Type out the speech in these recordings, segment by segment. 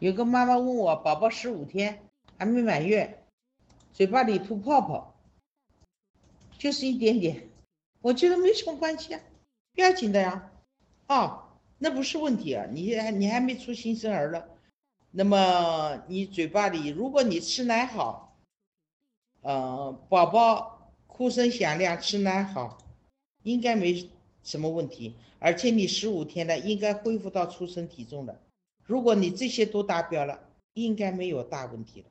有个妈妈问我，宝宝十五天还没满月，嘴巴里吐泡泡，就是一点点，我觉得没什么关系啊，不要紧的呀。哦，那不是问题啊，你还你还没出新生儿了，那么你嘴巴里，如果你吃奶好，呃，宝宝哭声响亮，吃奶好，应该没什么问题，而且你十五天了，应该恢复到出生体重了。如果你这些都达标了，应该没有大问题了。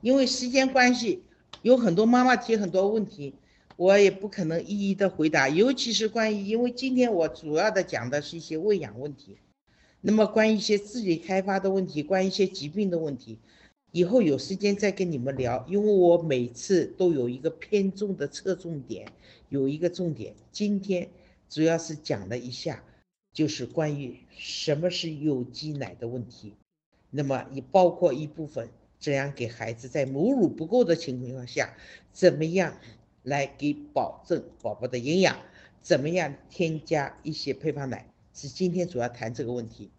因为时间关系，有很多妈妈提很多问题。我也不可能一一的回答，尤其是关于，因为今天我主要的讲的是一些喂养问题，那么关于一些自己开发的问题，关于一些疾病的问题，以后有时间再跟你们聊，因为我每次都有一个偏重的侧重点，有一个重点，今天主要是讲了一下，就是关于什么是有机奶的问题，那么也包括一部分怎样给孩子在母乳不够的情况下，怎么样。来给保证宝宝的营养，怎么样添加一些配方奶？是今天主要谈这个问题。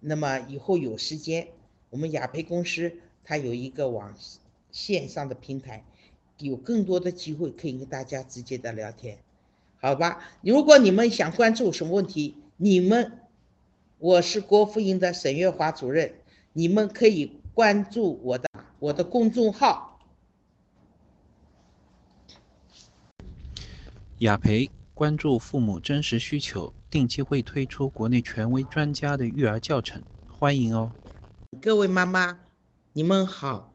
那么以后有时间，我们雅培公司它有一个网线上的平台，有更多的机会可以跟大家直接的聊天，好吧？如果你们想关注什么问题，你们我是国富营的沈月华主任，你们可以关注我的我的公众号。雅培关注父母真实需求，定期会推出国内权威专家的育儿教程，欢迎哦。各位妈妈，你们好，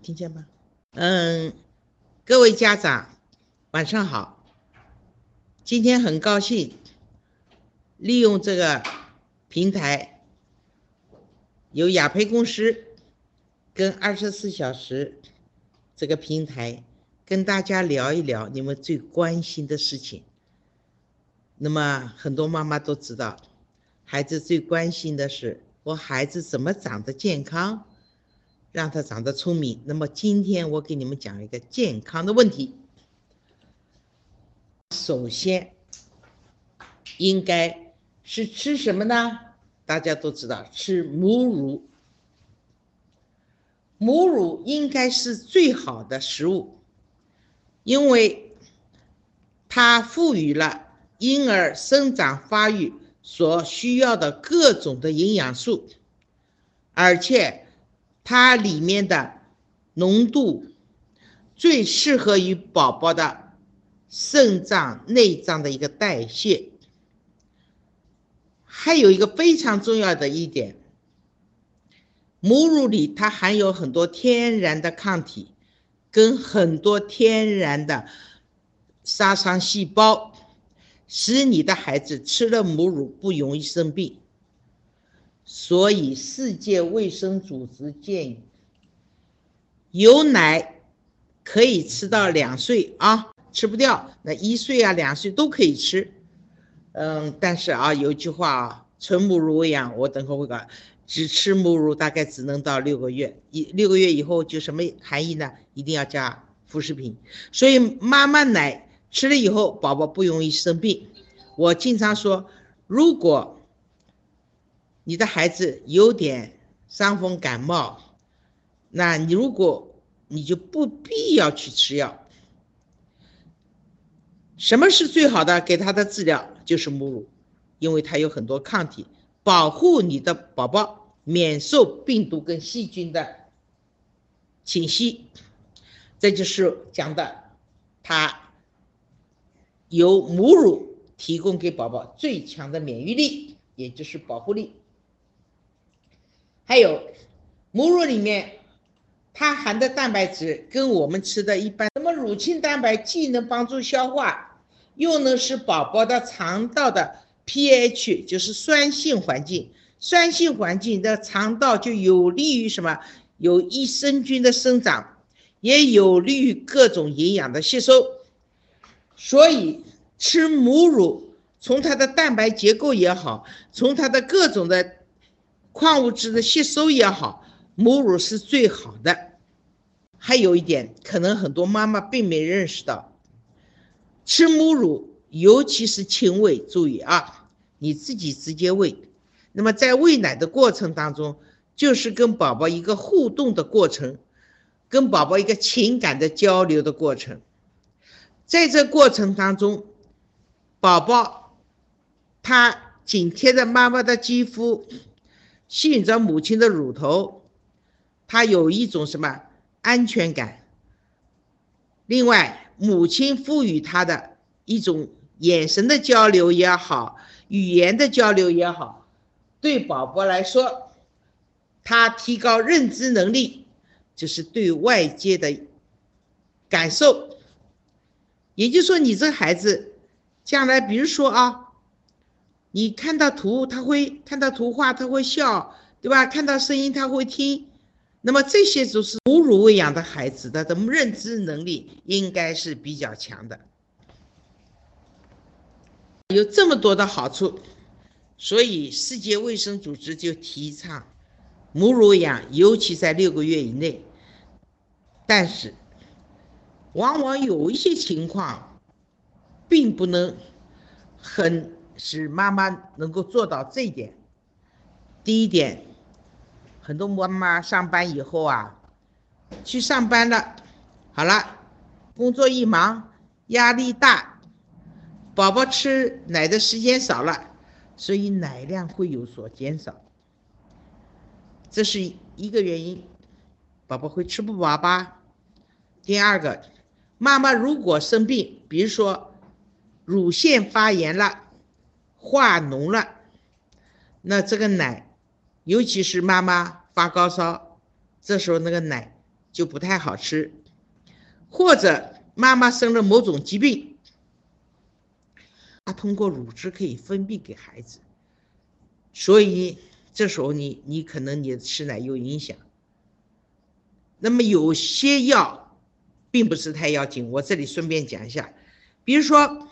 听见吗？嗯，各位家长，晚上好。今天很高兴利用这个平台，由雅培公司跟二十四小时这个平台。跟大家聊一聊你们最关心的事情。那么很多妈妈都知道，孩子最关心的是我孩子怎么长得健康，让他长得聪明。那么今天我给你们讲一个健康的问题。首先，应该是吃什么呢？大家都知道，吃母乳。母乳应该是最好的食物。因为它赋予了婴儿生长发育所需要的各种的营养素，而且它里面的浓度最适合于宝宝的肾脏内脏的一个代谢。还有一个非常重要的一点，母乳里它含有很多天然的抗体。跟很多天然的杀伤细胞，使你的孩子吃了母乳不容易生病。所以世界卫生组织建议，有奶可以吃到两岁啊，吃不掉那一岁啊两岁都可以吃。嗯，但是啊有句话啊，纯母乳喂养，我等会会讲。只吃母乳大概只能到六个月，一六个月以后就什么含义呢？一定要加辅食品。所以妈妈奶吃了以后，宝宝不容易生病。我经常说，如果你的孩子有点伤风感冒，那你如果你就不必要去吃药。什么是最好的给他的治疗？就是母乳，因为它有很多抗体。保护你的宝宝免受病毒跟细菌的侵袭，这就是讲的，它由母乳提供给宝宝最强的免疫力，也就是保护力。还有母乳里面它含的蛋白质跟我们吃的一般，乳清蛋白既能帮助消化，又能使宝宝的肠道的。pH 就是酸性环境，酸性环境的肠道就有利于什么？有益生菌的生长，也有利于各种营养的吸收。所以吃母乳，从它的蛋白结构也好，从它的各种的矿物质的吸收也好，母乳是最好的。还有一点，可能很多妈妈并没认识到，吃母乳，尤其是亲喂，注意啊。你自己直接喂。那么在喂奶的过程当中，就是跟宝宝一个互动的过程，跟宝宝一个情感的交流的过程。在这过程当中，宝宝他紧贴着妈妈的肌肤，吸引着母亲的乳头，他有一种什么安全感。另外，母亲赋予他的一种眼神的交流也好，语言的交流也好，对宝宝来说，他提高认知能力，就是对外界的感受。也就是说，你这孩子将来，比如说啊，你看到图他会看到图画他会笑，对吧？看到声音他会听，那么这些都是母乳喂养的孩子的的认知能力应该是比较强的，有这么多的好处，所以世界卫生组织就提倡母乳喂养，尤其在六个月以内，但是。往往有一些情况，并不能很使妈妈能够做到这一点。第一点，很多妈妈上班以后啊，去上班了，好了，工作一忙，压力大，宝宝吃奶的时间少了，所以奶量会有所减少，这是一个原因，宝宝会吃不饱吧？第二个。妈妈如果生病，比如说乳腺发炎了、化脓了，那这个奶，尤其是妈妈发高烧，这时候那个奶就不太好吃。或者妈妈生了某种疾病，它通过乳汁可以分泌给孩子，所以这时候你你可能你吃奶有影响。那么有些药。并不是太要紧，我这里顺便讲一下，比如说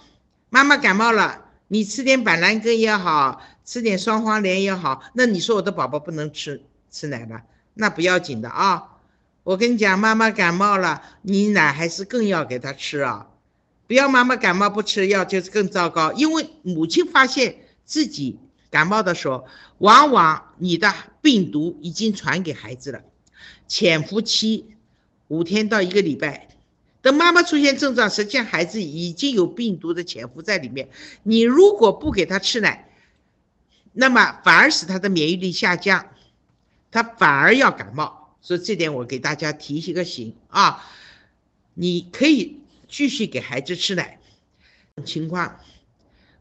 妈妈感冒了，你吃点板蓝根也好，吃点双黄连也好，那你说我的宝宝不能吃吃奶了，那不要紧的啊。我跟你讲，妈妈感冒了，你奶还是更要给他吃啊，不要妈妈感冒不吃药就是更糟糕，因为母亲发现自己感冒的时候，往往你的病毒已经传给孩子了，潜伏期五天到一个礼拜。等妈妈出现症状，实际上孩子已经有病毒的潜伏在里面。你如果不给他吃奶，那么反而使他的免疫力下降，他反而要感冒。所以这点我给大家提醒个醒啊，你可以继续给孩子吃奶。情况，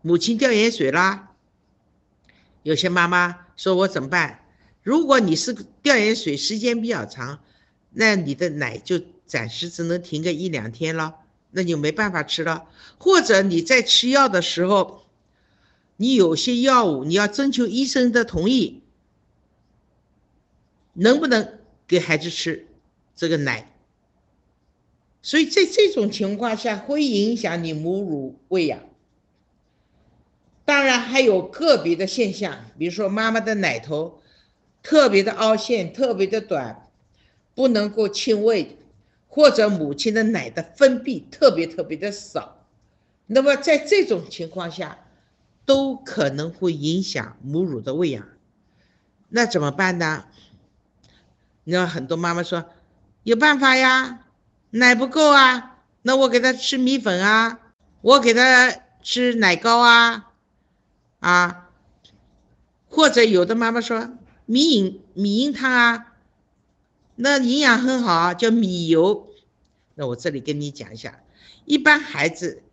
母亲掉盐水啦，有些妈妈说我怎么办？如果你是掉盐水时间比较长，那你的奶就。暂时只能停个一两天了，那就没办法吃了。或者你在吃药的时候，你有些药物你要征求医生的同意，能不能给孩子吃这个奶？所以在这种情况下会影响你母乳喂养。当然还有个别的现象，比如说妈妈的奶头特别的凹陷、特别的短，不能够亲喂。或者母亲的奶的分泌特别特别的少，那么在这种情况下，都可能会影响母乳的喂养。那怎么办呢？那很多妈妈说，有办法呀，奶不够啊，那我给他吃米粉啊，我给他吃奶糕啊，啊，或者有的妈妈说米饮米饮汤啊。那营养很好，叫米油。那我这里跟你讲一下，一般孩子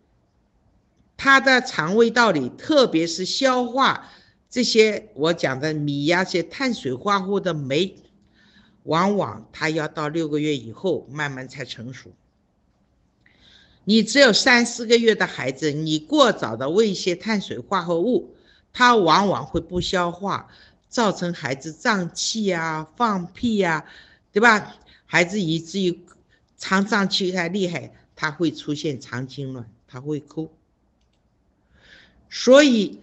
他的肠胃道里，特别是消化这些我讲的米呀、些碳水化合物的酶，往往他要到六个月以后慢慢才成熟。你只有三四个月的孩子，你过早的喂一些碳水化合物，他往往会不消化，造成孩子胀气呀、放屁呀。对吧？孩子以至于肠胀气还厉害，他会出现肠痉挛，他会哭。所以，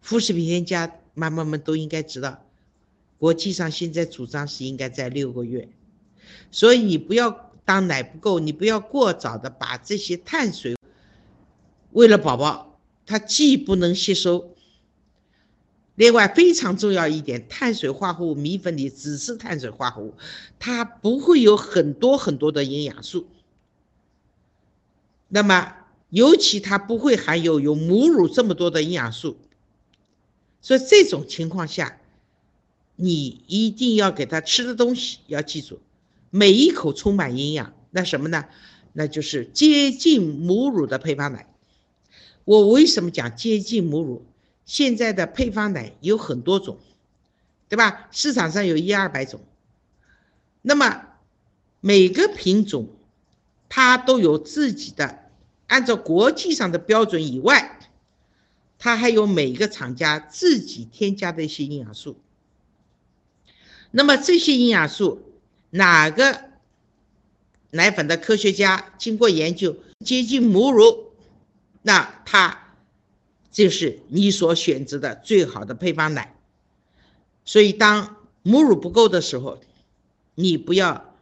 副食品添加妈妈们都应该知道，国际上现在主张是应该在六个月。所以你不要当奶不够，你不要过早的把这些碳水，为了宝宝，他既不能吸收，另外非常重要一点，碳水化合物米粉里只是碳水化合物，它不会有很多很多的营养素。那么，尤其它不会含有有母乳这么多的营养素。所以这种情况下，你一定要给他吃的东西要记住，每一口充满营养。那什么呢？那就是接近母乳的配方奶。我为什么讲接近母乳？现在的配方奶有很多种，对吧？市场上有一二百种。那么每个品种，它都有自己的，按照国际上的标准以外，它还有每个厂家自己添加的一些营养素。那么这些营养素，哪个奶粉的科学家经过研究接近母乳，那它。就是你所选择的最好的配方奶，所以当母乳不够的时候，你不要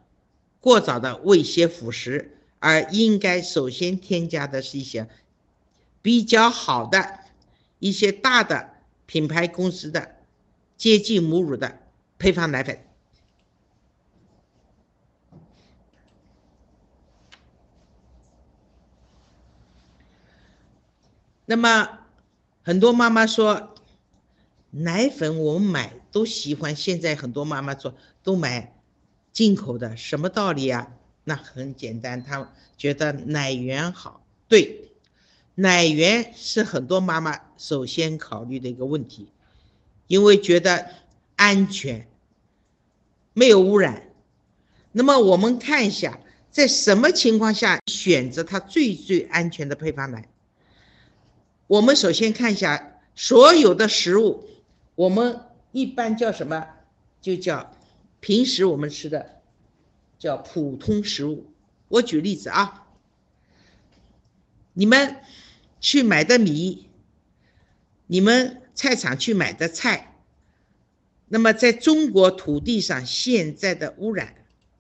过早的喂一些辅食，而应该首先添加的是一些比较好的一些大的品牌公司的接近母乳的配方奶粉。那么。很多妈妈说，奶粉我们买都喜欢。现在很多妈妈说都买进口的，什么道理啊？那很简单，她觉得奶源好。对，奶源是很多妈妈首先考虑的一个问题，因为觉得安全，没有污染。那么我们看一下，在什么情况下选择它最最安全的配方奶？我们首先看一下所有的食物，我们一般叫什么？就叫平时我们吃的叫普通食物。我举例子啊，你们去买的米，你们菜场去买的菜，那么在中国土地上现在的污染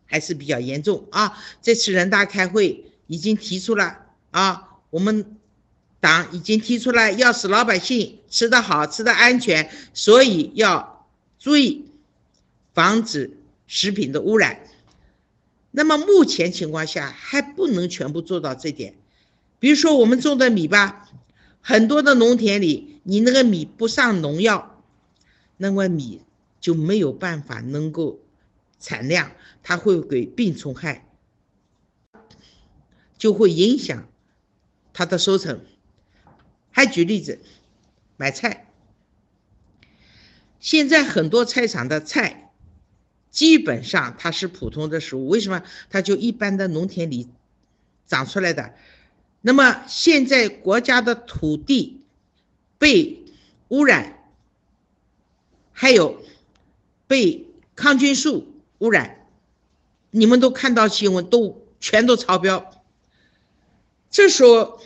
还是比较严重啊。这次人大开会已经提出了啊，我们。党已经提出来要使老百姓吃得好、吃得安全，所以要注意防止食品的污染。那么目前情况下还不能全部做到这点。比如说我们种的米吧，很多的农田里，你那个米不上农药，那么米就没有办法能够产量，它会给病虫害，就会影响它的收成。还举例子，买菜。现在很多菜场的菜，基本上它是普通的食物。为什么？它就一般的农田里长出来的。那么现在国家的土地被污染，还有被抗菌素污染，你们都看到新闻，都全都超标。这时候。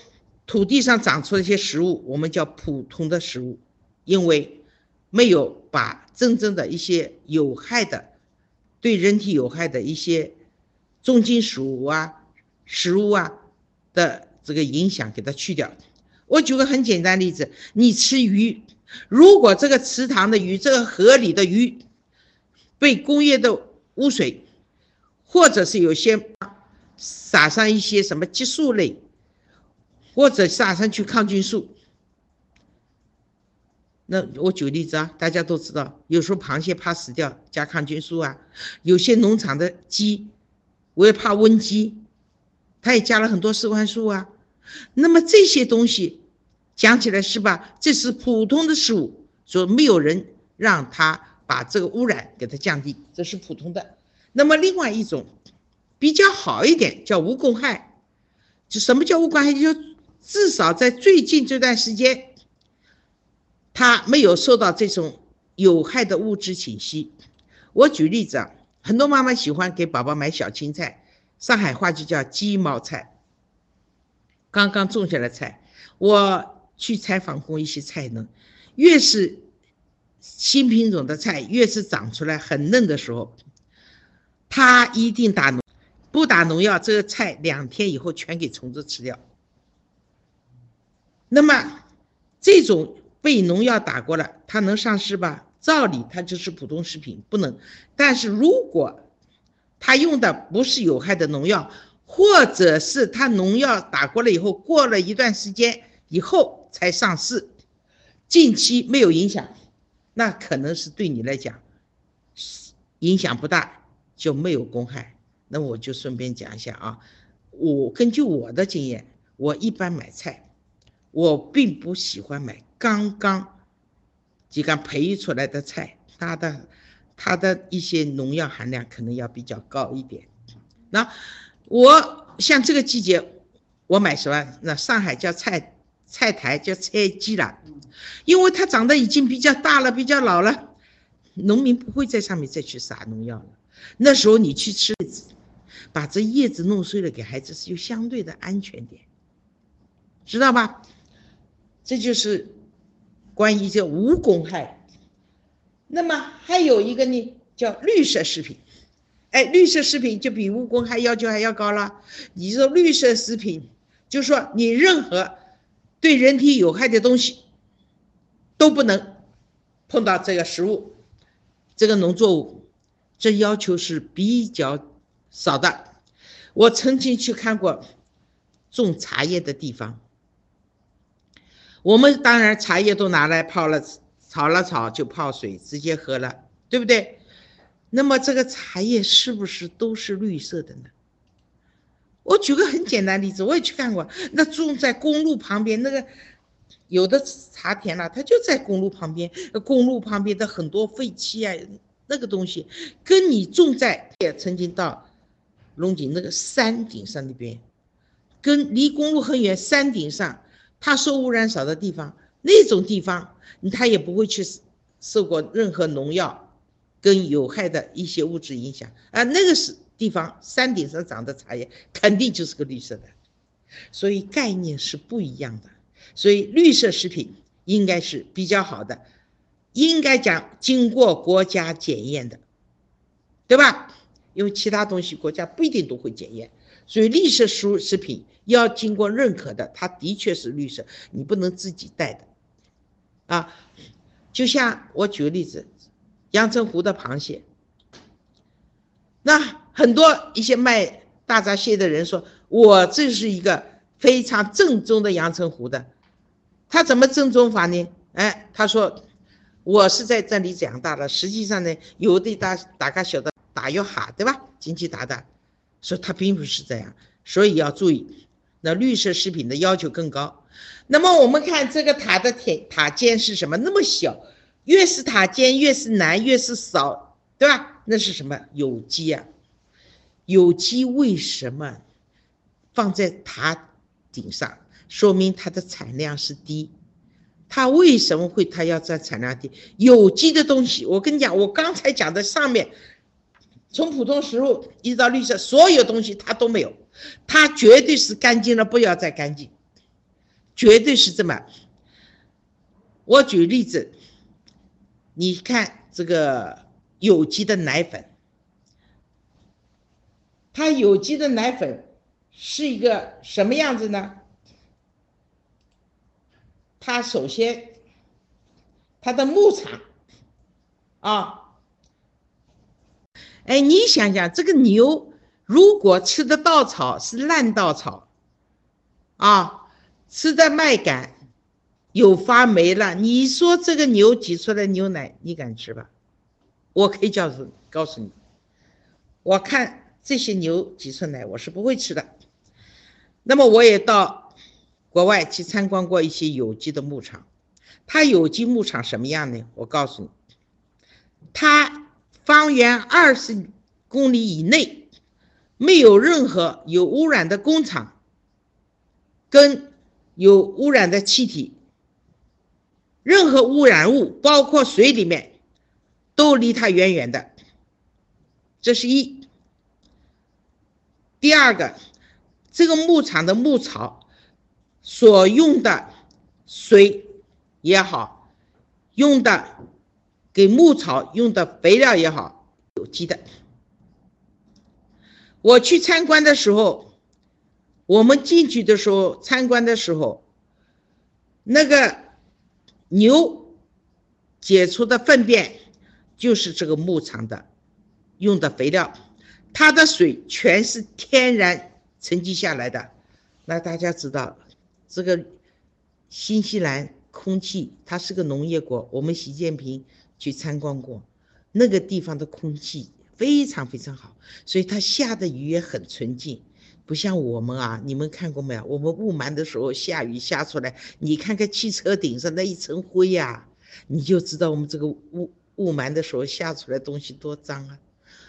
土地上长出了一些食物，我们叫普通的食物，因为没有把真正的一些有害的、对人体有害的一些重金属啊、食物啊的这个影响给它去掉。我举个很简单例子，你吃鱼，如果这个池塘的鱼、这个河里的鱼被工业的污水，或者是有些撒上一些什么激素类。或者撒上去抗菌素，那我举个例子啊，大家都知道，有时候螃蟹怕死掉，加抗菌素啊；有些农场的鸡，我也怕瘟鸡，它也加了很多四环素啊。那么这些东西讲起来是吧？这是普通的食物，说没有人让它把这个污染给它降低，这是普通的。那么另外一种比较好一点叫无公害，就什么叫无公害？就至少在最近这段时间，他没有受到这种有害的物质侵袭。我举例子啊，很多妈妈喜欢给宝宝买小青菜，上海话就叫鸡毛菜，刚刚种下的菜。我去采访过一些菜农，越是新品种的菜，越是长出来很嫩的时候，它一定打农，不打农药，这个菜两天以后全给虫子吃掉。那么，这种被农药打过了，它能上市吧？照理它就是普通食品，不能。但是如果它用的不是有害的农药，或者是它农药打过了以后，过了一段时间以后才上市，近期没有影响，那可能是对你来讲影响不大，就没有公害。那我就顺便讲一下啊，我根据我的经验，我一般买菜，我并不喜欢买刚刚。就刚培育出来的菜，它的它的一些农药含量可能要比较高一点。那我像这个季节，我买什么？那上海叫菜菜苔，叫菜鸡了，因为它长得已经比较大了，比较老了，农民不会在上面再去撒农药了。那时候你去吃，把这叶子弄碎了给孩子，是就相对的安全点，知道吧？这就是。关于这无公害，那么还有一个呢，叫绿色食品。哎，绿色食品就比无公害要求还要高了。你说绿色食品，就说你任何对人体有害的东西都不能碰到这个食物，这个农作物，这要求是比较少的。我曾经去看过种茶叶的地方。我们当然茶叶都拿来泡了，炒了炒就泡水直接喝了，对不对？那么这个茶叶是不是都是绿色的呢？我举个很简单例子，我也去看过，那种在公路旁边那个有的茶田了，它就在公路旁边，公路旁边的很多废弃啊，那个东西跟你种在也曾经到龙井那个山顶上那边，跟离公路很远，山顶上。它受污染少的地方，那种地方，它也不会去受过任何农药跟有害的一些物质影响啊。那个是地方，山顶上长的茶叶肯定就是个绿色的，所以概念是不一样的。所以绿色食品应该是比较好的，应该讲经过国家检验的，对吧？因为其他东西国家不一定都会检验，所以绿色食食品。要经过认可的，它的确是绿色，你不能自己带的，啊，就像我举个例子，阳澄湖的螃蟹，那很多一些卖大闸蟹的人说，我这是一个非常正宗的阳澄湖的，他怎么正宗法呢？哎，他说我是在这里长大的，实际上呢，有的大大家晓得打药哈，对吧？经济打打，说他并不是这样，所以要注意。那绿色食品的要求更高。那么我们看这个塔的塔塔尖是什么？那么小，越是塔尖越是难，越是少，对吧？那是什么？有机啊。有机为什么放在塔顶上？说明它的产量是低。它为什么会它要在产量低？有机的东西，我跟你讲，我刚才讲的上面，从普通食物一直到绿色，所有东西它都没有。它绝对是干净了，不要再干净，绝对是这么。我举例子，你看这个有机的奶粉，它有机的奶粉是一个什么样子呢？它首先，它的牧场啊，哎，你想想这个牛。如果吃的稻草是烂稻草，啊，吃的麦秆有发霉了，你说这个牛挤出来牛奶，你敢吃吧？我可以告诉告诉你，我看这些牛挤出奶，我是不会吃的。那么我也到国外去参观过一些有机的牧场，它有机牧场什么样呢？我告诉你，它方圆二十公里以内。没有任何有污染的工厂，跟有污染的气体，任何污染物，包括水里面，都离它远远的。这是一。第二个，这个牧场的牧草所用的水也好，用的给牧草用的肥料也好，有机的。我去参观的时候，我们进去的时候参观的时候，那个牛解出的粪便就是这个牧场的用的肥料，它的水全是天然沉积下来的。那大家知道，这个新西兰空气它是个农业国，我们习近平去参观过，那个地方的空气非常非常好，所以它下的雨也很纯净。不像我们啊，你们看过没有？我们雾霾的时候下雨下出来，你看看汽车顶上那一层灰呀，你就知道我们这个雾雾霾的时候下出来东西多脏啊！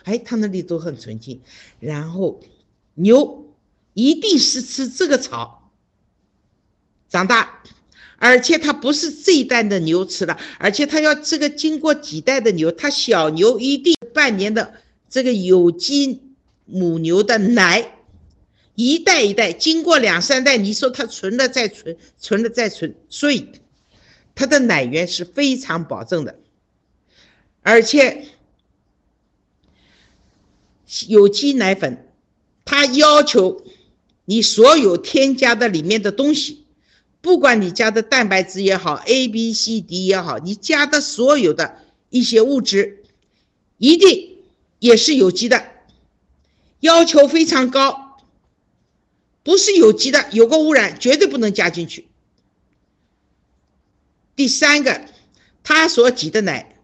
哎，它那里都很纯净。然后牛一定是吃这个草长大，而且它不是这一代的牛吃了，而且它要这个经过几代的牛，它小牛一定半年的这个有机母牛的奶。一代一代，经过两三代，你说它存了再存，存了再存，所以它的奶源是非常保证的，而且有机奶粉，它要求你所有添加的里面的东西，不管你加的蛋白质也好，A、B、C、D 也好，你加的所有的一些物质，一定也是有机的，要求非常高。不是有机的，有个污染，绝对不能加进去。第三个，它所挤的奶，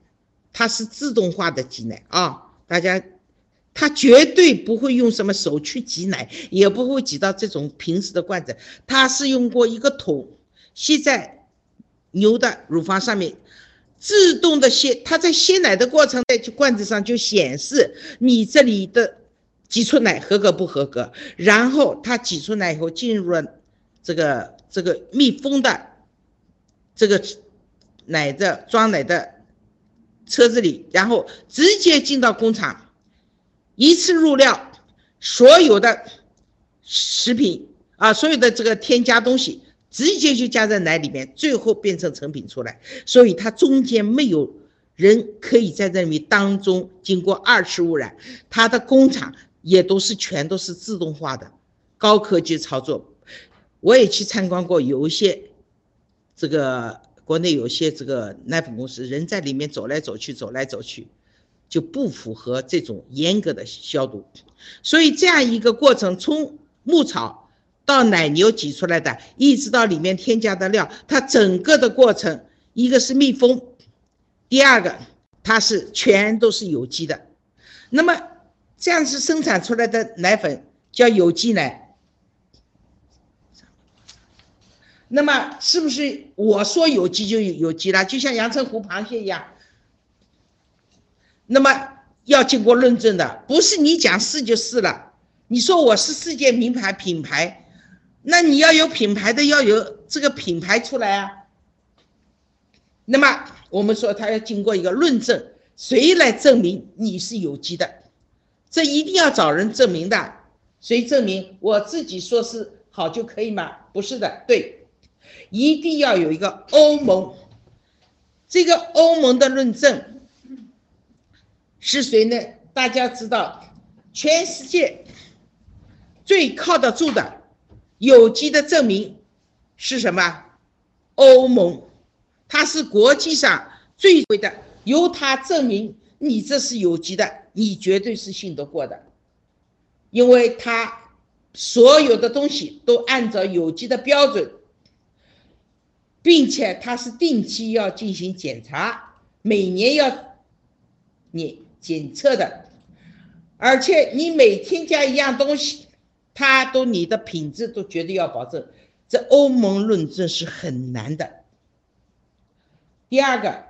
它是自动化的挤奶啊，大家，他绝对不会用什么手去挤奶，也不会挤到这种平时的罐子，他是用过一个桶吸在牛的乳房上面，自动的吸，他在吸奶的过程在罐子上就显示你这里的。挤出奶合格不合格？然后他挤出奶以后进入了这个这个密封的这个奶的装奶的车子里，然后直接进到工厂，一次入料，所有的食品啊，所有的这个添加东西直接就加在奶里面，最后变成成品出来。所以它中间没有人可以在这里面当中经过二次污染，它的工厂。也都是全都是自动化的高科技操作，我也去参观过，有一些这个国内有些这个奶粉公司，人在里面走来走去，走来走去，就不符合这种严格的消毒。所以这样一个过程，从牧草到奶牛挤出来的，一直到里面添加的料，它整个的过程，一个是密封，第二个它是全都是有机的，那么。这样子生产出来的奶粉叫有机奶，那么是不是我说有机就有有机了？就像阳澄湖螃蟹一样，那么要经过论证的，不是你讲是就是了。你说我是世界名牌品牌，那你要有品牌的，要有这个品牌出来啊。那么我们说它要经过一个论证，谁来证明你是有机的？这一定要找人证明的，谁证明？我自己说是好就可以吗？不是的，对，一定要有一个欧盟，这个欧盟的论证是谁呢？大家知道，全世界最靠得住的有机的证明是什么？欧盟，它是国际上最贵的，由它证明你这是有机的。你绝对是信得过的，因为它所有的东西都按照有机的标准，并且它是定期要进行检查，每年要你检测的，而且你每添加一样东西，它都你的品质都绝对要保证。这欧盟论证是很难的。第二个，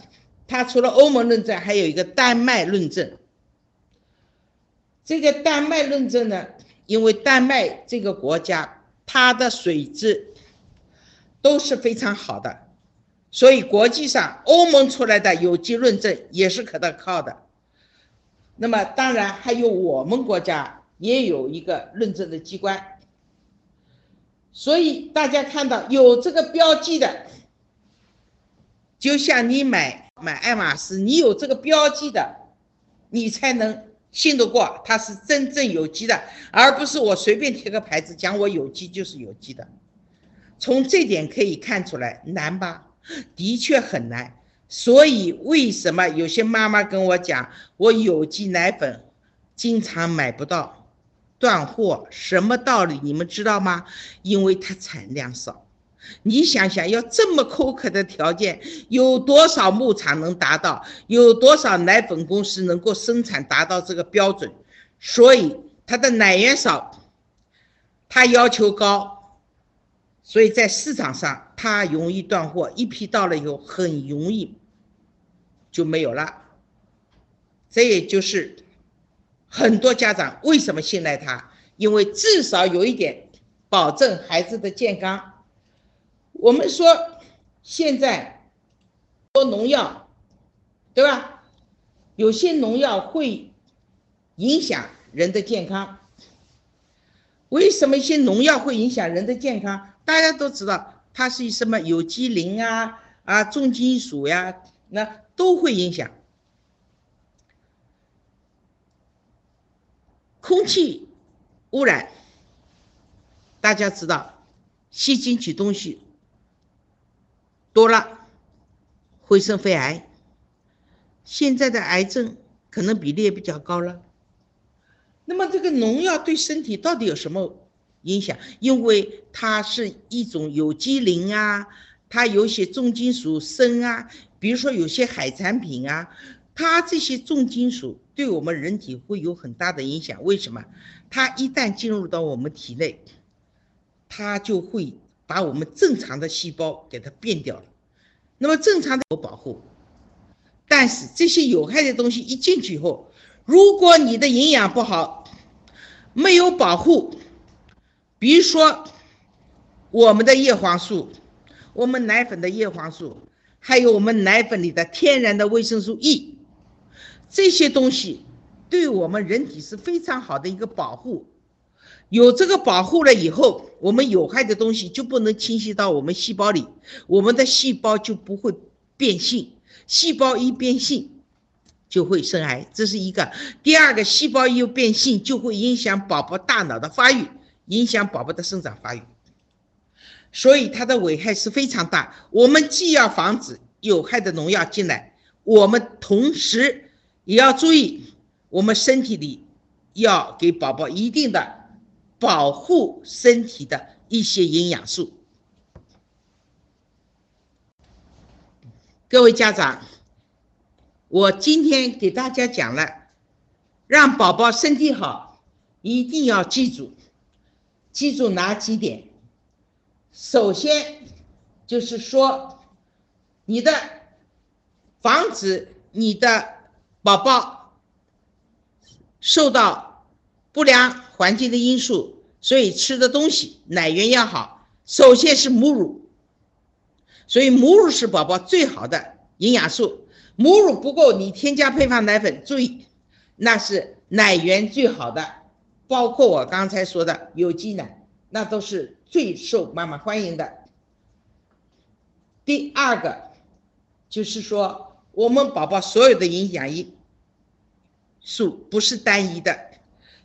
它除了欧盟论证，还有一个丹麦论证。这个丹麦论证呢，因为丹麦这个国家它的水质都是非常好的，所以国际上欧盟出来的有机论证也是可靠的。那么当然还有我们国家也有一个认证的机关，所以大家看到有这个标记的，就像你买买爱马仕，你有这个标记的，你才能。信得过，它是真正有机的，而不是我随便贴个牌子讲我有机就是有机的。从这点可以看出来难吧？的确很难。所以为什么有些妈妈跟我讲，我有机奶粉经常买不到，断货，什么道理？你们知道吗？因为它产量少。你想想，要这么苛刻的条件，有多少牧场能达到？有多少奶粉公司能够生产达到这个标准？所以它的奶源少，它要求高，所以在市场上它容易断货。一批到了以后，很容易就没有了。这也就是很多家长为什么信赖它，因为至少有一点保证孩子的健康。我们说现在多农药，对吧？有些农药会影响人的健康。为什么一些农药会影响人的健康？大家都知道，它是什么有机磷啊啊重金属呀，那都会影响空气污染。大家知道，吸进去东西。多了，会生肺癌。现在的癌症可能比例也比较高了。那么这个农药对身体到底有什么影响？因为它是一种有机磷啊，它有些重金属砷啊，比如说有些海产品啊，它这些重金属对我们人体会有很大的影响。为什么？它一旦进入到我们体内，它就会。把我们正常的细胞给它变掉了，那么正常的有保护，但是这些有害的东西一进去以后，如果你的营养不好，没有保护，比如说我们的叶黄素，我们奶粉的叶黄素，还有我们奶粉里的天然的维生素 E，这些东西对我们人体是非常好的一个保护。有这个保护了以后，我们有害的东西就不能侵袭到我们细胞里，我们的细胞就不会变性。细胞一变性，就会生癌，这是一个。第二个，细胞一变性，就会影响宝宝大脑的发育，影响宝宝的生长发育。所以它的危害是非常大。我们既要防止有害的农药进来，我们同时也要注意，我们身体里要给宝宝一定的。保护身体的一些营养素。各位家长，我今天给大家讲了，让宝宝身体好，一定要记住，记住哪几点？首先就是说，你的防止你的宝宝受到不良。环境的因素，所以吃的东西奶源要好。首先是母乳，所以母乳是宝宝最好的营养素。母乳不够，你添加配方奶粉，注意，那是奶源最好的。包括我刚才说的有机奶，那都是最受妈妈欢迎的。第二个就是说，我们宝宝所有的营养素不是单一的。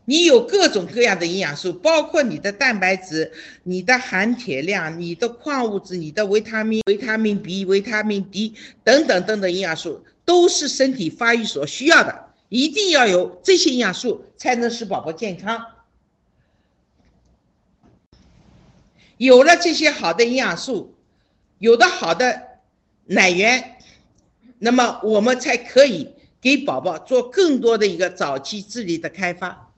你有各种各样的营养素，包括你的蛋白质、你的含铁量、你的矿物质、你的维他命、维他命 B、维他命 D 等等等等营养素，都是身体发育所需要的。一定要有这些营养素，才能使宝宝健康。有了这些好的营养素，有的好的奶源，那么我们才可以给宝宝做更多的一个早期智力的开发。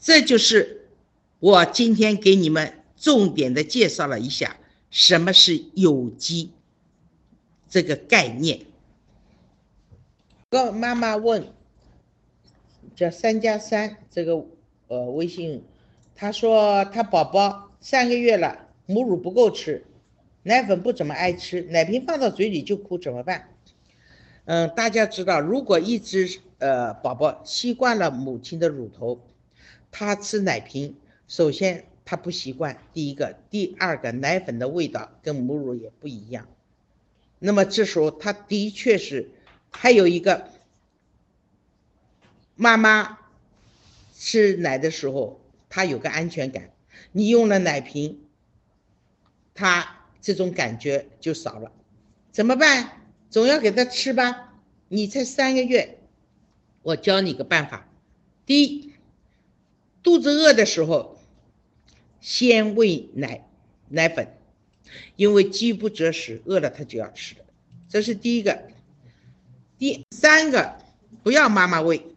这就是我今天给你们重点的介绍了一下什么是有机这个概念。个妈妈问，叫三加三这个呃微信，她说她宝宝三个月了，母乳不够吃，奶粉不怎么爱吃，奶瓶放到嘴里就哭，怎么办？嗯，大家知道，如果一直呃宝宝习惯了母亲的乳头。他吃奶瓶，首先他不习惯，第一个，第二个，奶粉的味道跟母乳也不一样。那么这时候他的确是，还有一个，妈妈吃奶的时候，他有个安全感。你用了奶瓶，他这种感觉就少了。怎么办？总要给他吃吧。你才三个月，我教你个办法。第一，肚子饿的时候，先喂奶奶粉，因为饥不择食，饿了他就要吃的。这是第一个。第三个，不要妈妈喂，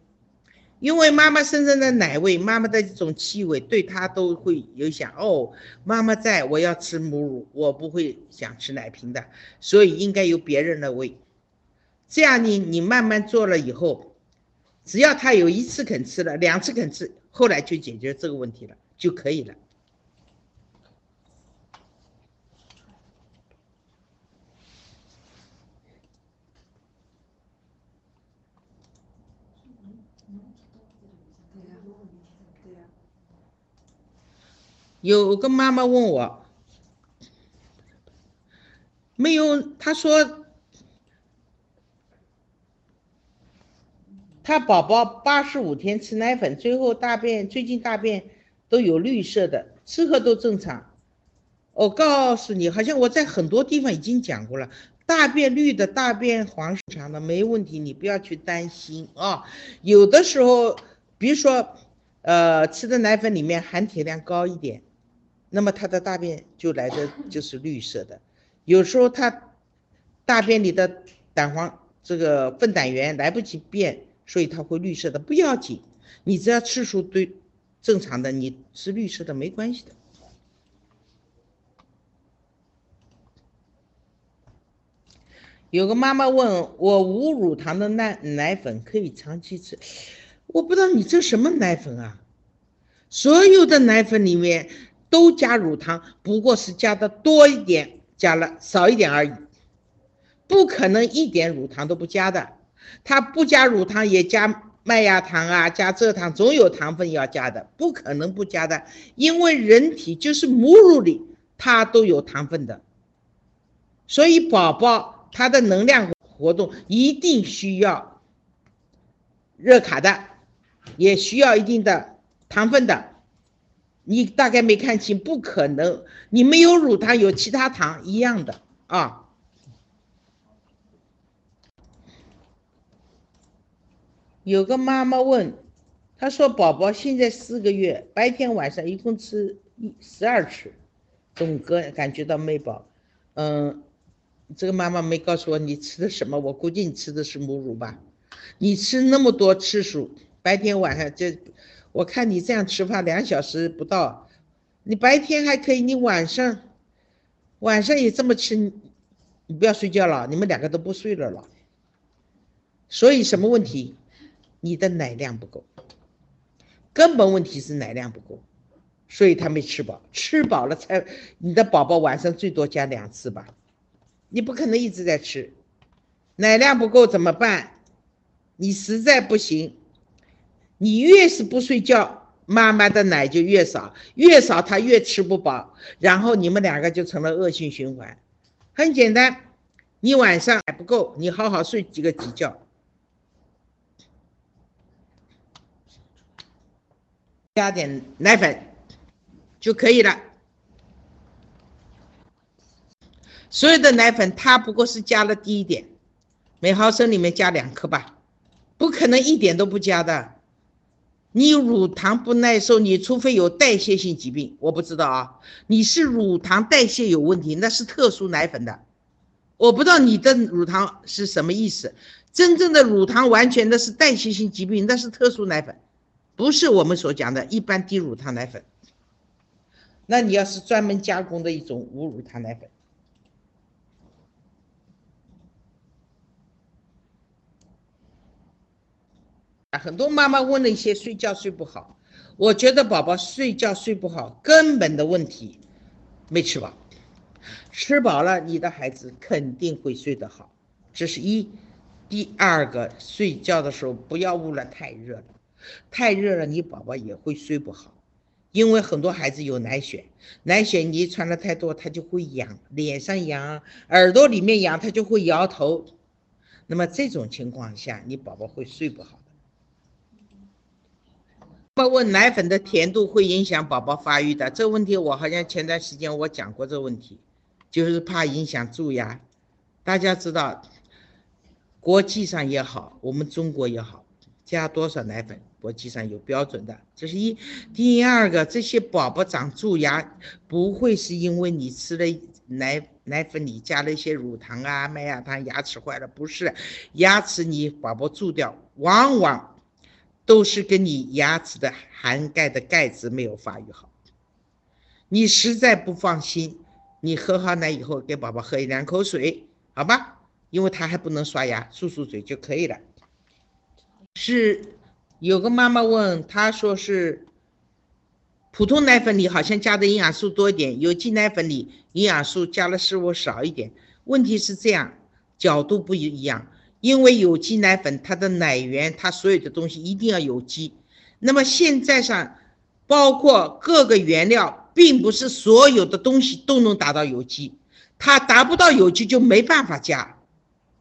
因为妈妈身上的奶味、妈妈的这种气味，对他都会有想哦，妈妈在我要吃母乳，我不会想吃奶瓶的，所以应该由别人来喂。这样你你慢慢做了以后，只要他有一次肯吃了，两次肯吃，后来就解决这个问题了就可以了。有个妈妈问我，没有，她说她宝宝八十五天吃奶粉，最后大便最近大便都有绿色的，吃喝都正常。我告诉你，好像我在很多地方已经讲过了，大便绿的、大便黄正常的没问题，你不要去担心啊。有的时候，比如说，呃，吃的奶粉里面含铁量高一点。那么他的大便就来的就是绿色的，有时候他大便里的胆黄这个粪胆源来不及变，所以它会绿色的，不要紧，你只要次数对正常的，你是绿色的没关系的。有个妈妈问我无乳糖的奶奶粉可以长期吃，我不知道你这什么奶粉啊？所有的奶粉里面。都加乳糖，不过是加的多一点，加了少一点而已，不可能一点乳糖都不加的。它不加乳糖也加麦芽糖啊，加蔗糖，总有糖分要加的，不可能不加的。因为人体就是母乳里它都有糖分的，所以宝宝他的能量活动一定需要热卡的，也需要一定的糖分的。你大概没看清，不可能，你没有乳糖，有其他糖一样的啊。有个妈妈问，她说宝宝现在四个月，白天晚上一共吃一十二次，总感感觉到没饱。嗯，这个妈妈没告诉我你吃的什么，我估计你吃的是母乳吧？你吃那么多次数，白天晚上这。我看你这样吃饭两小时不到，你白天还可以，你晚上晚上也这么吃，你不要睡觉了，你们两个都不睡了了。所以什么问题？你的奶量不够，根本问题是奶量不够，所以他没吃饱，吃饱了才你的宝宝晚上最多加两次吧，你不可能一直在吃，奶量不够怎么办？你实在不行。你越是不睡觉，妈妈的奶就越少，越少她越吃不饱，然后你们两个就成了恶性循环。很简单，你晚上还不够，你好好睡几个几觉，加点奶粉就可以了。所有的奶粉它不过是加了低一点，每毫升里面加两克吧，不可能一点都不加的。你乳糖不耐受，你除非有代谢性疾病，我不知道啊。你是乳糖代谢有问题，那是特殊奶粉的。我不知道你的乳糖是什么意思。真正的乳糖完全的是代谢性疾病，那是特殊奶粉，不是我们所讲的一般低乳糖奶粉。那你要是专门加工的一种无乳糖奶粉。很多妈妈问了一些睡觉睡不好，我觉得宝宝睡觉睡不好根本的问题没吃饱，吃饱了你的孩子肯定会睡得好，这是一。第二个，睡觉的时候不要捂了太热了，太热了你宝宝也会睡不好，因为很多孩子有奶癣，奶癣你穿的太多他就会痒，脸上痒，耳朵里面痒他就会摇头，那么这种情况下你宝宝会睡不好。问奶粉的甜度会影响宝宝发育的这个问题，我好像前段时间我讲过这个问题。就是怕影响蛀牙。大家知道，国际上也好，我们中国也好，加多少奶粉，国际上有标准的。这是一。第二个，这些宝宝长蛀牙，不会是因为你吃了奶奶粉里加了一些乳糖啊、麦芽糖，牙齿坏了，不是。牙齿你宝宝蛀掉，往往都是跟你牙齿的含钙的钙质没有发育好。你实在不放心，你喝好奶以后，给宝宝喝一两口水。好吧，因为他还不能刷牙，漱漱嘴就可以了。是有个妈妈问，她说是普通奶粉里好像加的营养素多一点，有机奶粉里营养素加了是否少一点？问题是这样，角度不一样。因为有机奶粉它的奶源，它所有的东西一定要有机。那么现在上，包括各个原料，并不是所有的东西都能达到有机。它达不到有机就没办法加，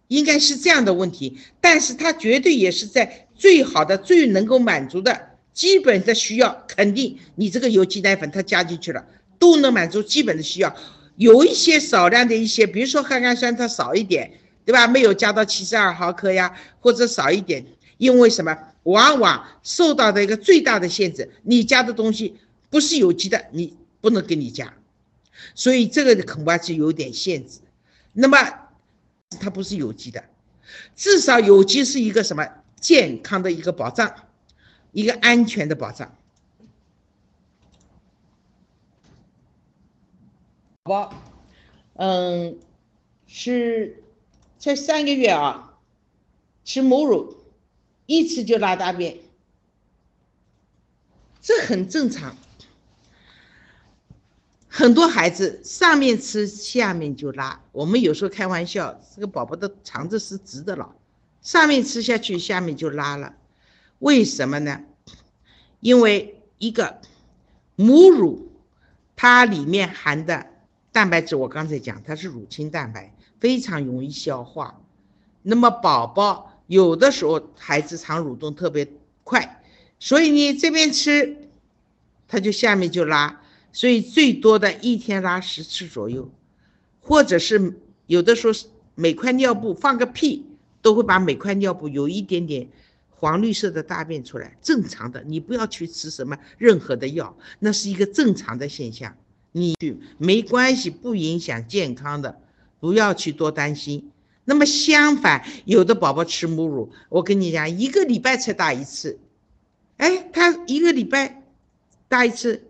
应该是这样的问题。但是它绝对也是在最好的、最能够满足的基本的需要，肯定你这个有机奶粉它加进去了，都能满足基本的需要。有一些少量的一些，比如说核苷酸它少一点，对吧？没有加到七十二毫克呀，或者少一点，因为什么？往往受到的一个最大的限制，你加的东西不是有机的，你不能给你加。所以这个恐怕是有点限制，那么它不是有机的，至少有机是一个什么健康的一个保障，一个安全的保障。宝宝，嗯，是才三个月啊，吃母乳，一吃就拉大便，这很正常。很多孩子上面吃，下面就拉。我们有时候开玩笑，这个宝宝的肠子是直的了，上面吃下去，下面就拉了。为什么呢？因为一个母乳，它里面含的蛋白质，我刚才讲它是乳清蛋白，非常容易消化。那么宝宝有的时候孩子肠蠕动特别快，所以你这边吃，他就下面就拉。所以最多的一天拉十次左右，或者是有的时候每块尿布放个屁都会把每块尿布有一点点黄绿色的大便出来，正常的，你不要去吃什么任何的药，那是一个正常的现象，你没关系，不影响健康的，不要去多担心。那么相反，有的宝宝吃母乳，我跟你讲，一个礼拜才大一次，哎，他一个礼拜大一次。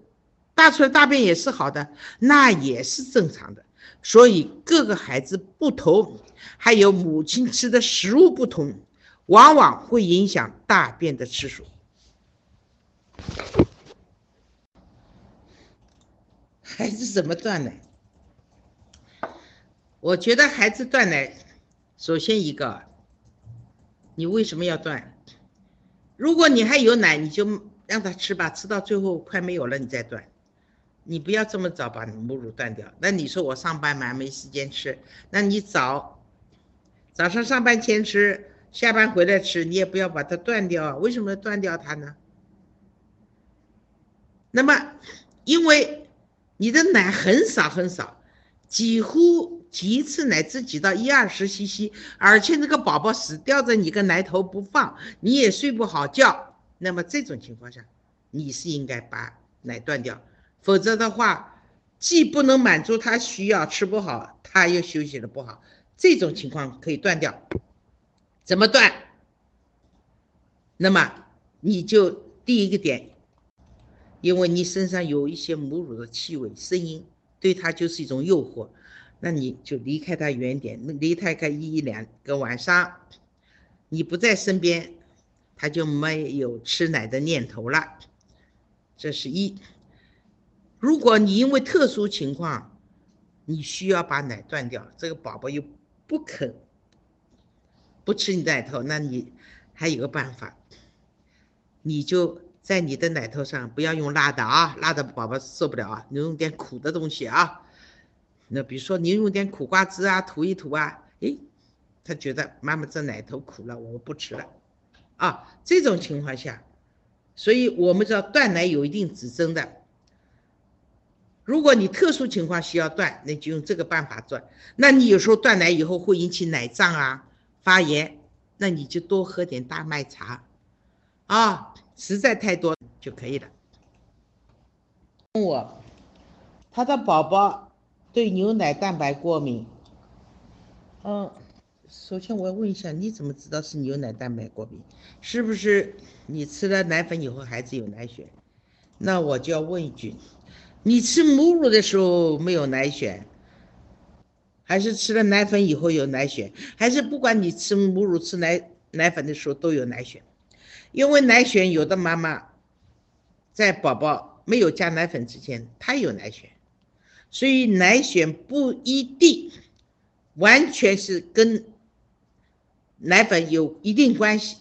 大出来大便也是好的，那也是正常的。所以各个孩子不同，还有母亲吃的食物不同，往往会影响大便的次数。孩子怎么断奶？我觉得孩子断奶，首先一个，你为什么要断？如果你还有奶，你就让他吃吧，吃到最后快没有了，你再断。你不要这么早把母乳断掉。那你说我上班嘛，没时间吃。那你早早上上班前吃，下班回来吃，你也不要把它断掉。为什么要断掉它呢？那么，因为你的奶很少很少，几乎挤一次奶只挤到一二十 CC，而且那个宝宝死吊着你个奶头不放，你也睡不好觉。那么这种情况下，你是应该把奶断掉。否则的话，既不能满足他需要，吃不好，他又休息的不好，这种情况可以断掉。怎么断？那么你就第一个点，因为你身上有一些母乳的气味、声音，对他就是一种诱惑，那你就离开他远点，离开个一两个晚上，你不在身边，他就没有吃奶的念头了。这是一。如果你因为特殊情况，你需要把奶断掉，这个宝宝又不肯不吃你的奶头，那你还有个办法，你就在你的奶头上不要用辣的啊，辣的宝宝受不了啊，你用点苦的东西啊，那比如说你用点苦瓜汁啊，涂一涂啊，诶，他觉得妈妈这奶头苦了，我不吃了，啊，这种情况下，所以我们知道断奶有一定指征的。如果你特殊情况需要断，那就用这个办法断。那你有时候断奶以后会引起奶胀啊、发炎，那你就多喝点大麦茶，啊，实在太多就可以了。问我，他的宝宝对牛奶蛋白过敏。嗯，首先我要问一下，你怎么知道是牛奶蛋白过敏？是不是你吃了奶粉以后孩子有奶癣？那我就要问一句。你吃母乳的时候没有奶癣，还是吃了奶粉以后有奶癣，还是不管你吃母乳吃奶奶粉的时候都有奶癣？因为奶癣有的妈妈在宝宝没有加奶粉之前，她有奶癣，所以奶癣不一定完全是跟奶粉有一定关系。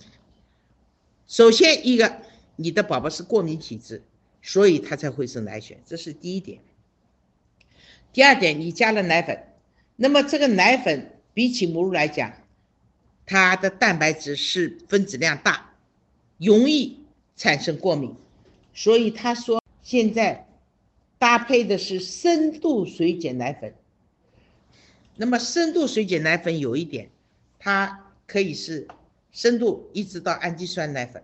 首先一个，你的宝宝是过敏体质。所以他才会是奶癣，这是第一点。第二点，你加了奶粉，那么这个奶粉比起母乳来讲，它的蛋白质是分子量大，容易产生过敏。所以他说现在搭配的是深度水解奶粉。那么深度水解奶粉有一点，它可以是深度一直到氨基酸奶粉。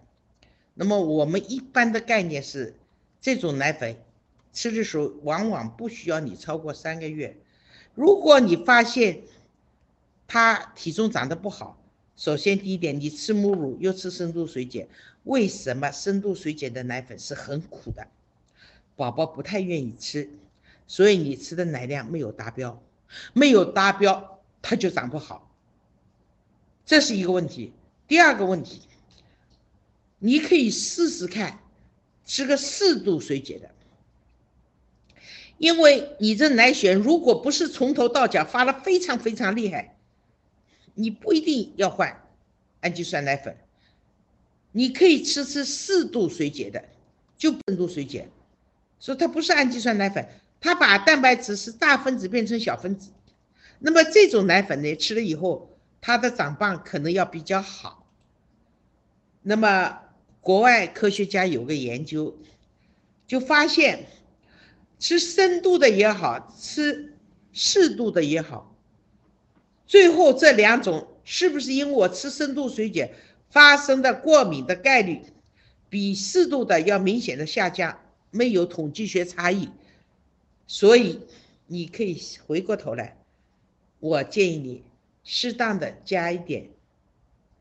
那么我们一般的概念是。这种奶粉吃的时候，往往不需要你超过三个月。如果你发现他体重长得不好，首先第一点，你吃母乳又吃深度水解，为什么深度水解的奶粉是很苦的？宝宝不太愿意吃，所以你吃的奶量没有达标，没有达标，他就长不好。这是一个问题。第二个问题，你可以试试看。吃个适度水解的，因为你这奶癣如果不是从头到脚发的非常非常厉害，你不一定要换氨基酸奶粉，你可以吃吃适度水解的，就深度水解，说它不是氨基酸奶粉，它把蛋白质是大分子变成小分子，那么这种奶粉呢，吃了以后它的长棒可能要比较好，那么。国外科学家有个研究，就发现吃深度的也好吃适度的也好，最后这两种是不是因为我吃深度水解发生的过敏的概率比适度的要明显的下降？没有统计学差异，所以你可以回过头来，我建议你适当的加一点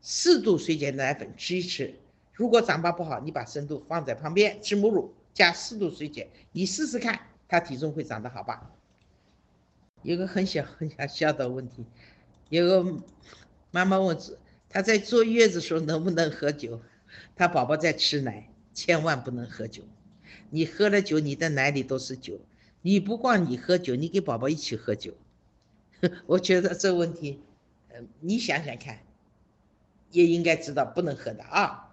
适度水解奶粉吃一吃。如果长疤不好，你把深度放在旁边，吃母乳加适度水解，你试试看，他体重会长得好吧？有个很小很小小的问题，有个妈妈问，子她在坐月子时候能不能喝酒？她宝宝在吃奶，千万不能喝酒。你喝了酒，你的奶里都是酒。你不光你喝酒，你给宝宝一起喝酒。我觉得这问题，嗯，你想想看，也应该知道不能喝的啊。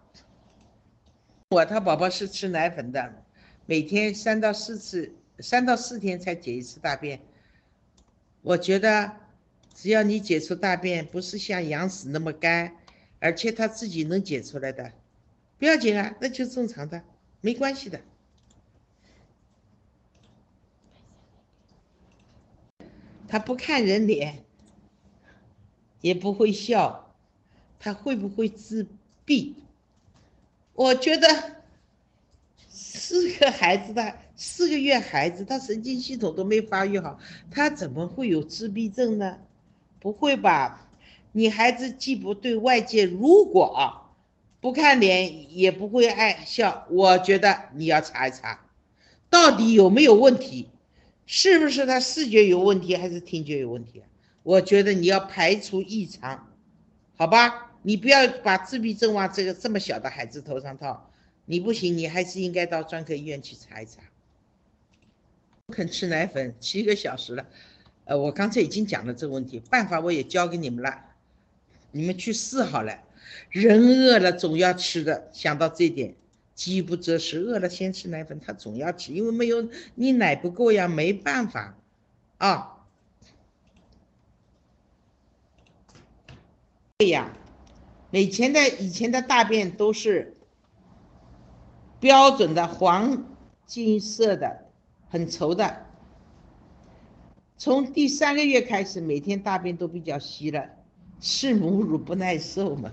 我他宝宝是吃奶粉的，每天三到四次，三到四天才解一次大便。我觉得，只要你解出大便不是像羊屎那么干，而且他自己能解出来的，不要紧啊，那就正常的，没关系的。他不看人脸，也不会笑，他会不会自闭？我觉得四个孩子的四个月孩子，他神经系统都没发育好，他怎么会有自闭症呢？不会吧？你孩子既不对外界，如果不看脸，也不会爱笑，我觉得你要查一查，到底有没有问题？是不是他视觉有问题，还是听觉有问题？我觉得你要排除异常，好吧？你不要把自闭症往这个这么小的孩子头上套，你不行，你还是应该到专科医院去查一查。不肯吃奶粉七个小时了，呃，我刚才已经讲了这个问题，办法我也教给你们了，你们去试好了。人饿了总要吃的，想到这一点，饥不择食，饿了先吃奶粉，他总要吃，因为没有你奶不够呀，没办法，啊，对呀。以前的以前的大便都是标准的黄金色的，很稠的，从第三个月开始，每天大便都比较稀了，是母乳不耐受吗？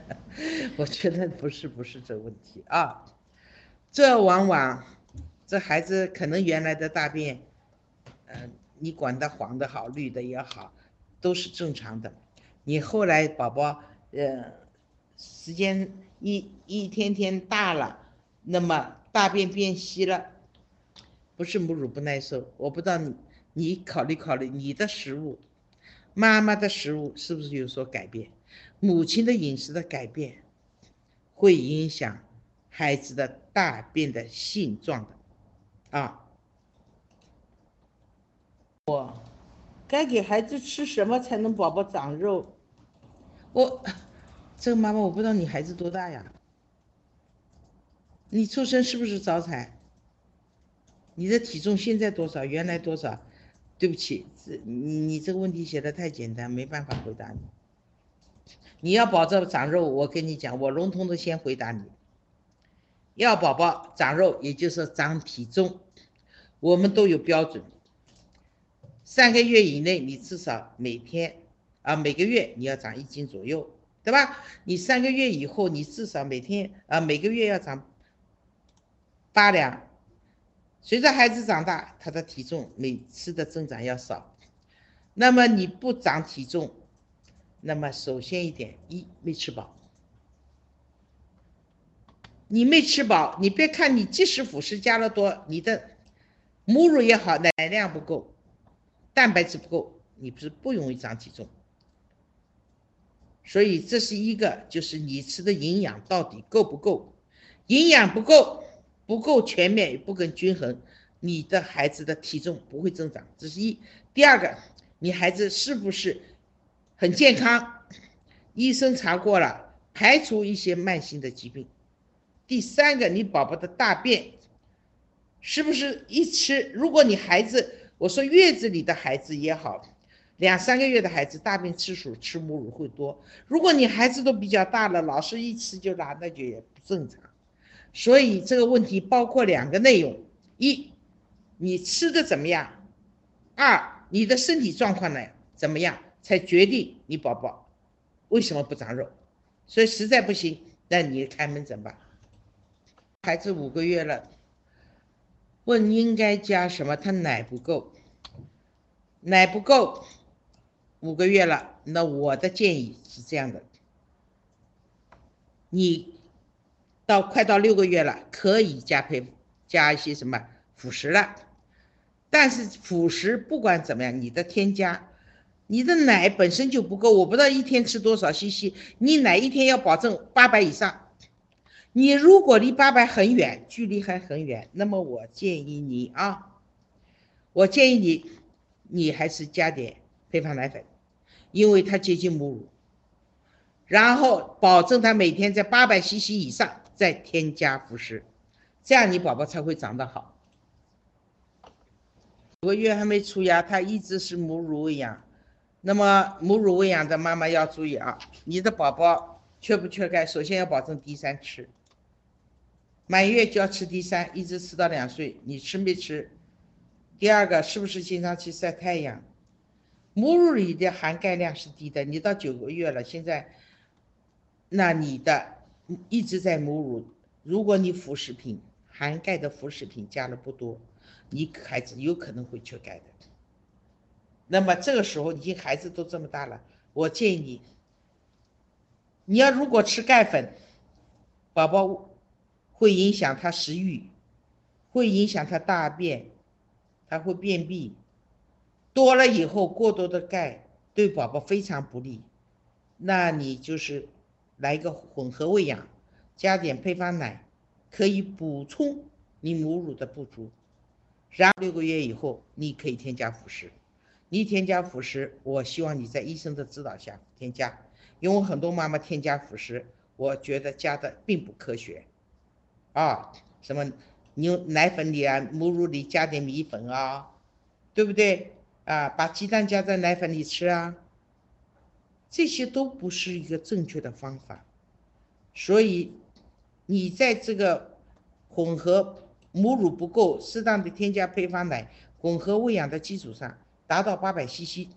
我觉得不是，不是这问题啊，这往往这孩子可能原来的大便，嗯，你管它黄的好，绿的也好，都是正常的。你后来宝宝，呃，时间一一天天大了，那么大便变稀了，不是母乳不耐受，我不知道你。你考虑考虑你的食物，妈妈的食物是不是有所改变？母亲的饮食的改变，会影响孩子的大便的性状的，啊。我该给孩子吃什么才能宝宝长肉？我这个妈妈我不知道你孩子多大呀？你出生是不是早产？你的体重现在多少？原来多少？对不起，这你你这个问题写的太简单，没办法回答你。你要保证长肉，我跟你讲，我笼统的先回答你。要宝宝长肉，也就是长体重，我们都有标准。三个月以内，你至少每天啊每个月你要长一斤左右，对吧？你三个月以后，你至少每天啊每个月要长八两。随着孩子长大，他的体重每次的增长要少。那么你不长体重，那么首先一点，一没吃饱。你没吃饱，你别看你即使辅食加了多，你的母乳也好，奶量不够，蛋白质不够，你不是不容易长体重。所以这是一个，就是你吃的营养到底够不够，营养不够。不够全面也，不够均衡，你的孩子的体重不会增长。这是一。第二个，你孩子是不是很健康？医生查过了，排除一些慢性的疾病。第三个，你宝宝的大便是不是一吃？如果你孩子，我说月子里的孩子也好，两三个月的孩子大便次数吃母乳会多。如果你孩子都比较大了，老是一吃就拉，那就也不正常。所以这个问题包括两个内容：一，你吃的怎么样；二，你的身体状况呢怎么样，才决定你宝宝为什么不长肉。所以实在不行，那你开门诊吧。孩子五个月了，问应该加什么？他奶不够，奶不够，五个月了。那我的建议是这样的，你。到快到六个月了，可以加配加一些什么辅食了，但是辅食不管怎么样，你的添加，你的奶本身就不够，我不知道一天吃多少 cc，你奶一天要保证八百以上，你如果离八百很远，距离还很远，那么我建议你啊，我建议你，你还是加点配方奶粉，因为它接近母乳，然后保证它每天在八百 cc 以上。再添加辅食，这样你宝宝才会长得好。五个月还没出牙，他一直是母乳喂养。那么母乳喂养的妈妈要注意啊，你的宝宝缺不缺钙？首先要保证 D 三吃，满月就要吃 D 三，一直吃到两岁，你吃没吃？第二个是不是经常去晒太阳？母乳里的含钙量是低的，你到九个月了，现在，那你的。一直在母乳，如果你辅食品含钙的辅食品加了不多，你孩子有可能会缺钙的。那么这个时候，你孩子都这么大了，我建议你，你要如果吃钙粉，宝宝会影响他食欲，会影响他大便，他会便秘，多了以后过多的钙对宝宝非常不利，那你就是。来一个混合喂养，加点配方奶，可以补充你母乳的不足。然后六个月以后，你可以添加辅食。你添加辅食，我希望你在医生的指导下添加，因为很多妈妈添加辅食，我觉得加的并不科学。啊，什么牛奶粉里啊，母乳里加点米粉啊，对不对？啊，把鸡蛋加在奶粉里吃啊。这些都不是一个正确的方法，所以你在这个混合母乳不够，适当的添加配方奶，混合喂养的基础上。达到八百 CC，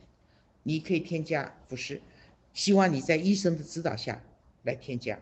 你可以添加辅食。希望你在医生的指导下来添加。